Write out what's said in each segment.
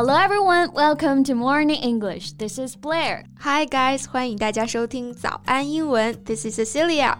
Hello everyone, welcome to Morning English. This is Blair. Hi guys, 欢迎大家收听早安英文。This is Cecilia.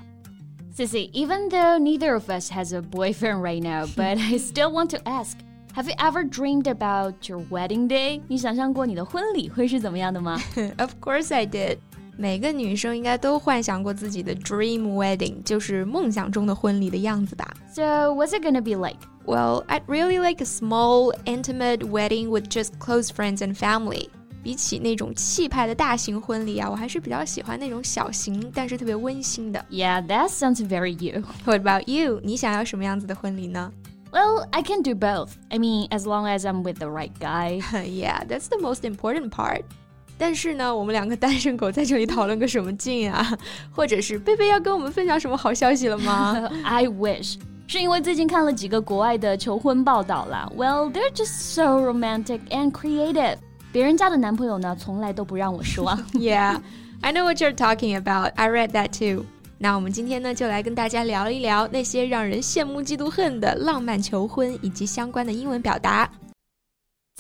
Sissy, even though neither of us has a boyfriend right now, but I still want to ask. Have you ever dreamed about your wedding day? 你想象过你的婚礼会是怎么样的吗？Of course I did. 每个女生应该都幻想过自己的 dream wedding，就是梦想中的婚礼的样子吧。So what's it gonna be like? Well, I'd really like a small, intimate wedding with just close friends and family. 比起那种气派的大型婚礼啊，我还是比较喜欢那种小型但是特别温馨的。Yeah, that sounds very you. What about you? 你想要什么样子的婚礼呢？Well, I can do both. I mean, as long as I'm with the right guy. yeah, that's the most important part. 但是呢，我们两个单身狗在这里讨论个什么劲啊？或者是贝贝要跟我们分享什么好消息了吗？I wish，是因为最近看了几个国外的求婚报道啦。Well, they're just so romantic and creative。别人家的男朋友呢，从来都不让我失望。Yeah, I know what you're talking about. I read that too. 那我们今天呢，就来跟大家聊一聊那些让人羡慕嫉妒恨的浪漫求婚以及相关的英文表达。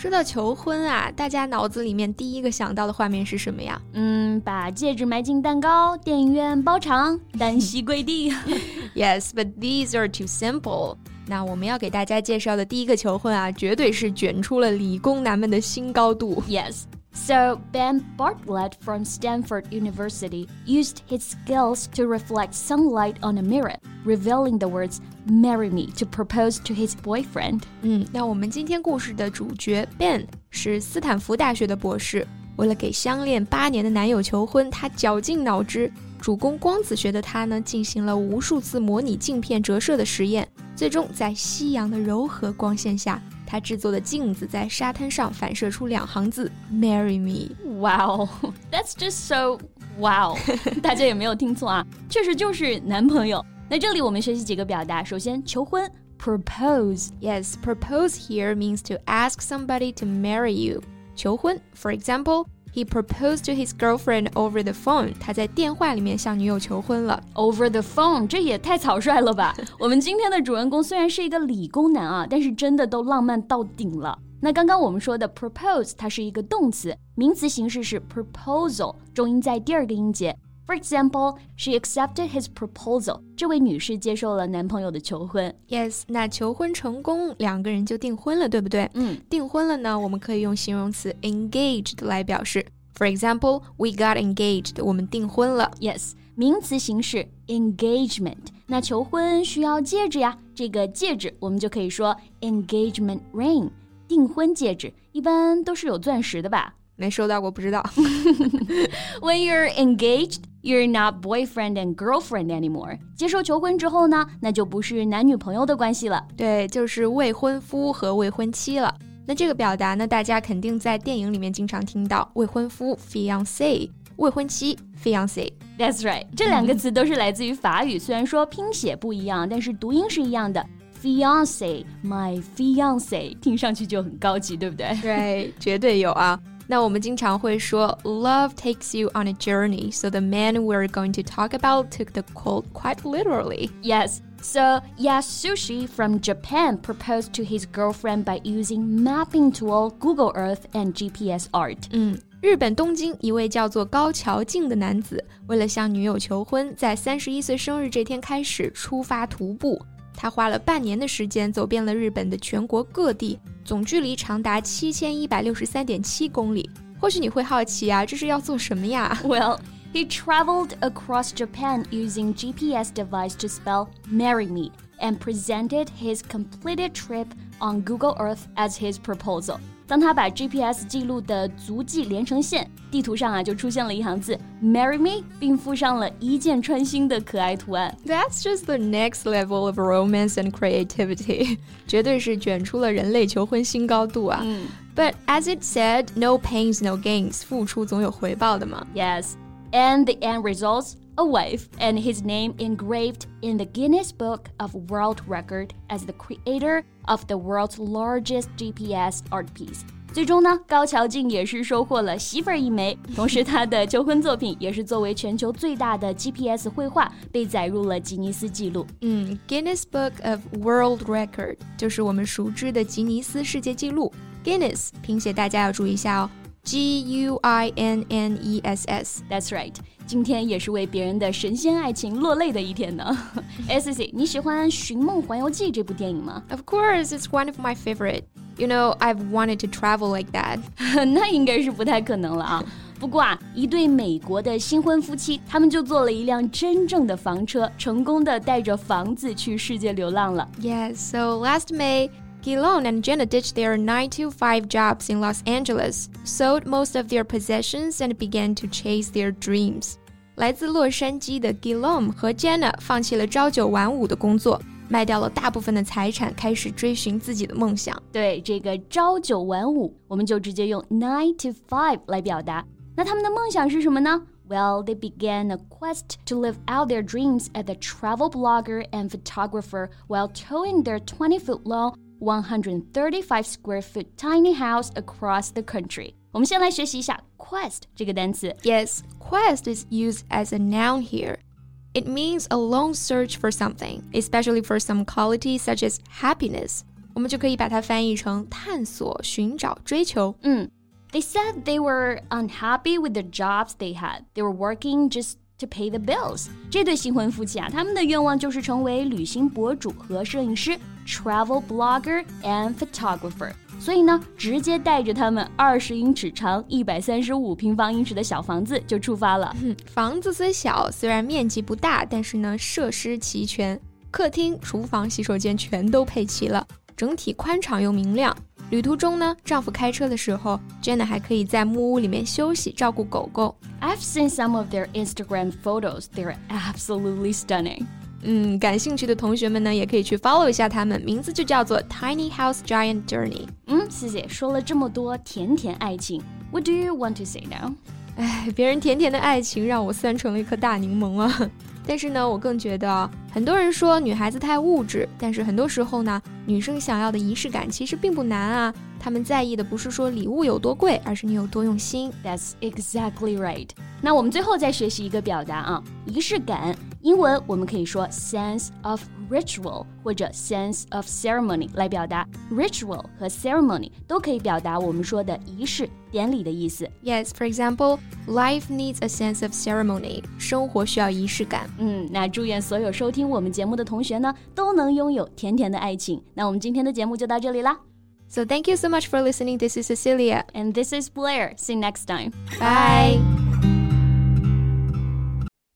说到求婚啊，大家脑子里面第一个想到的画面是什么呀？嗯，把戒指埋进蛋糕，电影院包场，单膝跪地。Yes, but these are too simple. 那我们要给大家介绍的第一个求婚啊，绝对是卷出了理工男们的新高度。Yes. So, Ben Bartlett from Stanford University used his skills to reflect sunlight on a mirror, revealing the words "Marry me" to propose to his boyfriend. 嗯，那我们今天故事的主角 Ben 是斯坦福大学的博士，为了给相恋八年的男友求婚，他绞尽脑汁。主攻光子学的他呢，进行了无数次模拟镜片折射的实验，最终在夕阳的柔和光线下。 他制作的镜子在沙滩上反射出两行字：“Marry me。” Wow, that's just so wow！大家也没有听错啊，确实就是男朋友。那这里我们学习几个表达，首先求婚，propose。Yes, propose here means to ask somebody to marry you。求婚，for example。 he proposed to his girlfriend over the phone. 他在电话里面向女友求婚了。Over the phone，这也太草率了吧！我们今天的主人公虽然是一个理工男啊，但是真的都浪漫到顶了。那刚刚我们说的 propose，它是一个动词，名词形式是 proposal，重音在第二个音节。For example, she accepted his proposal. 这位女士接受了男朋友的求婚。Yes，那求婚成功，两个人就订婚了，对不对？嗯，订婚了呢，我们可以用形容词 engaged 来表示。For example, we got engaged. 我们订婚了。Yes，名词形式 engagement。那求婚需要戒指呀，这个戒指我们就可以说 engagement ring。订婚戒指一般都是有钻石的吧？没收到过，不知道。When you're engaged, you're not boyfriend and girlfriend anymore. 接受求婚之后呢，那就不是男女朋友的关系了，对，就是未婚夫和未婚妻了。那这个表达呢，大家肯定在电影里面经常听到，未婚夫 fiance，未婚妻 fiance。That's right，这两个词都是来自于法语，虽然说拼写不一样，但是读音是一样的。Fiance，my fiance，听上去就很高级，对不对？对，绝对有啊。那我们经常会说，love takes you on a journey. So the man we're going to talk about took the quote quite literally. Yes. So Yasushi from Japan proposed to his girlfriend by using mapping tool, Google Earth, and GPS art. 嗯，日本东京一位叫做高桥静的男子，为了向女友求婚，在三十一岁生日这天开始出发徒步。 他花了半年的时间走遍了日本的全国各地，总距离长达七千一百六十三点七公里。或许你会好奇啊，这是要做什么呀？Well, he traveled across Japan using GPS device to spell "marry me" and presented his completed trip on Google Earth as his proposal. 当他把 GPS 记录的足迹连成线，地图上啊就出现了一行字 “Marry me”，并附上了一箭穿心的可爱图案。That's just the next level of romance and creativity，绝对是卷出了人类求婚新高度啊！嗯，But as it said, no pains, no gains，付出总有回报的嘛。Yes, and the end results a wife, and his name engraved in the Guinness Book of World Record as the creator of the world's largest GPS art piece. 最终呢，高桥静也是收获了媳妇儿一枚，同时他的求婚作品也是作为全球最大的 GPS 绘画被载入了吉尼斯纪录。嗯，Guinness Book of World Record 就是我们熟知的吉尼斯世界纪录。Guinness 拼写大家要注意一下哦，G U I N N E S S。That's right，今天也是为别人的神仙爱情落泪的一天呢。S C，你喜欢《寻梦环游记》这部电影吗？Of course, it's one of my favorite. You know, I've wanted to travel like that. 那应该是不太可能了啊。不过啊，一对美国的新婚夫妻，他们就坐了一辆真正的房车，成功的带着房子去世界流浪了。Yes, so last May. Guillaume and Jenna ditched their 9 to 5 jobs in Los Angeles, sold most of their possessions, and began to chase their dreams. 来自洛杉矶的 Guillaume 和 Jenna 放弃了朝九晚五的工作，卖掉了大部分的财产，开始追寻自己的梦想。对这个朝九晚五，我们就直接用 nine to five 来表达。那他们的梦想是什么呢？Well, they began a quest to live out their dreams as a travel blogger and photographer while towing their 20-foot long, 135 square foot tiny house across the country. 我们先来学习一下 quest 这个单词。Yes, quest is used as a noun here. It means a long search for something, especially for some quality such as happiness. 我们就可以把它翻译成探索、寻找、追求。嗯，They said they were unhappy with the jobs they had. They were working just to pay the bills. 这对新婚夫妻啊，他们的愿望就是成为旅行博主和摄影师，travel blogger and photographer。 所以呢，直接带着他们二十英尺长、一百三十五平方英尺的小房子就出发了。房子虽小，虽然面积不大，但是呢，设施齐全，客厅、厨房、洗手间全都配齐了，整体宽敞又明亮。旅途中呢，丈夫开车的时候，Jenna 还可以在木屋里面休息，照顾狗狗。I've seen some of their Instagram photos; they're absolutely stunning. 嗯，感兴趣的同学们呢，也可以去 follow 一下他们，名字就叫做 Tiny House Giant Journey。嗯，谢谢。说了这么多甜甜爱情，What do you want to say now？哎，别人甜甜的爱情让我酸成了一颗大柠檬啊！但是呢，我更觉得，很多人说女孩子太物质，但是很多时候呢，女生想要的仪式感其实并不难啊。她们在意的不是说礼物有多贵，而是你有多用心。That's exactly right。那我们最后再学习一个表达啊，仪式感。英文我们可以说 sense of ritual 或者 sense of ceremony 来表达。ritual 和 ceremony 都可以表达我们说的仪式、典礼的意思。Yes, for example, life needs a sense of ceremony. 生活需要仪式感。嗯，那祝愿所有收听我们节目的同学呢，都能拥有甜甜的爱情。那我们今天的节目就到这里啦。So thank you so much for listening. This is Cecilia. And this is Blair. See you next time. Bye.